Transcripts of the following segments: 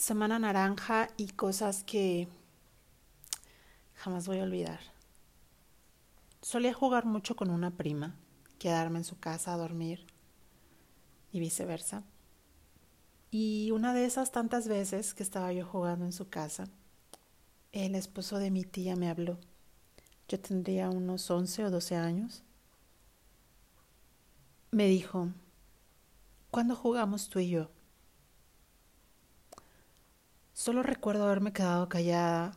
Semana naranja y cosas que jamás voy a olvidar. Solía jugar mucho con una prima, quedarme en su casa a dormir y viceversa. Y una de esas tantas veces que estaba yo jugando en su casa, el esposo de mi tía me habló. Yo tendría unos 11 o 12 años. Me dijo, ¿cuándo jugamos tú y yo? Solo recuerdo haberme quedado callada,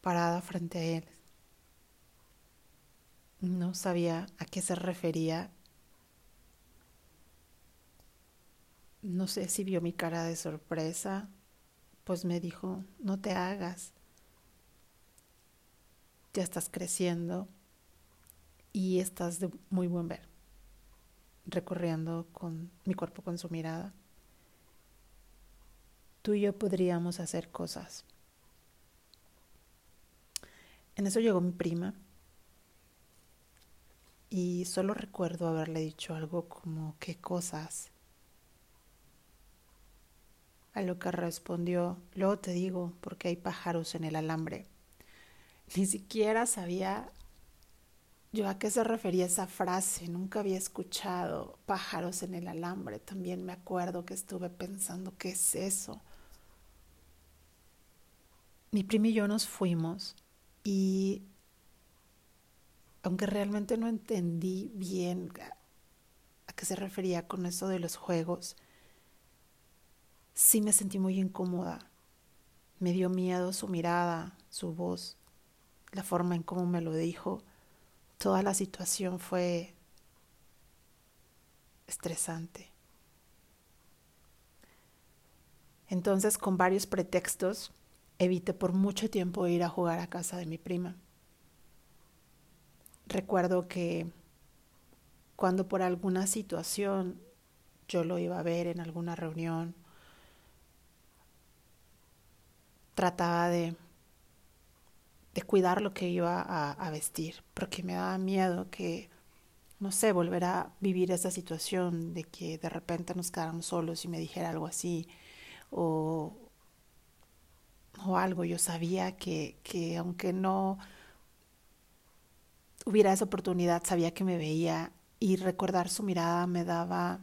parada frente a él. No sabía a qué se refería. No sé si vio mi cara de sorpresa, pues me dijo, no te hagas ya estás creciendo y estás de muy buen ver, recorriendo con mi cuerpo con su mirada. Tú y yo podríamos hacer cosas. En eso llegó mi prima y solo recuerdo haberle dicho algo como qué cosas. A lo que respondió, luego te digo, porque hay pájaros en el alambre. Ni siquiera sabía yo a qué se refería esa frase. Nunca había escuchado pájaros en el alambre. También me acuerdo que estuve pensando, ¿qué es eso? Mi prima y yo nos fuimos y aunque realmente no entendí bien a qué se refería con eso de los juegos, sí me sentí muy incómoda. Me dio miedo su mirada, su voz la forma en cómo me lo dijo, toda la situación fue estresante. Entonces, con varios pretextos, evité por mucho tiempo ir a jugar a casa de mi prima. Recuerdo que cuando por alguna situación yo lo iba a ver en alguna reunión, trataba de de cuidar lo que iba a, vestir, porque me daba miedo que, no sé, volver a vivir esa situación de que de repente nos quedáramos solos y me dijera algo así, o, o algo. Yo sabía que, que aunque no hubiera esa oportunidad, sabía que me veía y recordar su mirada me daba,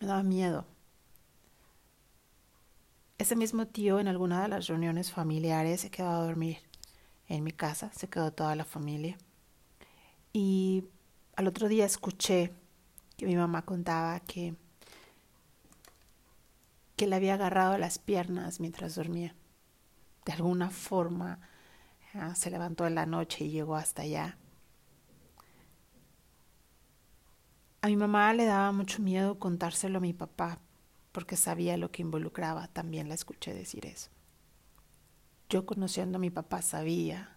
me daba miedo. Ese mismo tío en alguna de las reuniones familiares se quedó a dormir en mi casa, se quedó toda la familia. Y al otro día escuché que mi mamá contaba que, que le había agarrado las piernas mientras dormía. De alguna forma ah, se levantó en la noche y llegó hasta allá. A mi mamá le daba mucho miedo contárselo a mi papá porque sabía lo que involucraba, también la escuché decir eso. Yo conociendo a mi papá sabía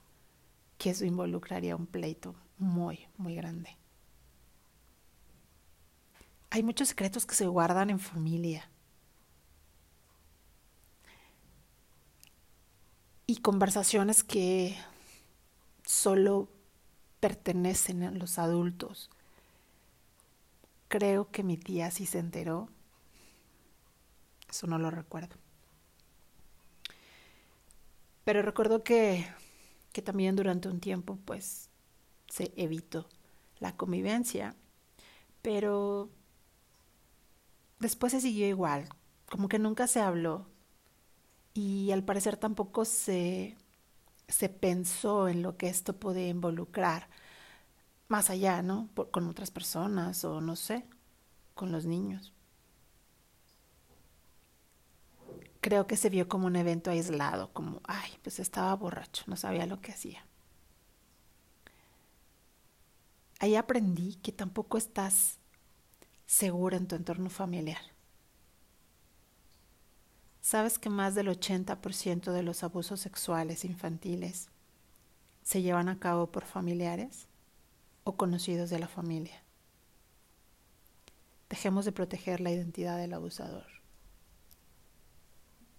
que eso involucraría un pleito muy, muy grande. Hay muchos secretos que se guardan en familia. Y conversaciones que solo pertenecen a los adultos. Creo que mi tía sí se enteró eso no lo recuerdo. Pero recuerdo que, que también durante un tiempo pues se evitó la convivencia. Pero después se siguió igual, como que nunca se habló. Y al parecer tampoco se, se pensó en lo que esto podía involucrar más allá, ¿no? con otras personas o no sé, con los niños. creo que se vio como un evento aislado, como, ay, pues estaba borracho, no sabía lo que hacía. Ahí aprendí que tampoco estás segura en tu entorno familiar. ¿Sabes que más del 80% de los abusos sexuales infantiles se llevan a cabo por familiares o conocidos de la familia? Dejemos de proteger la identidad del abusador.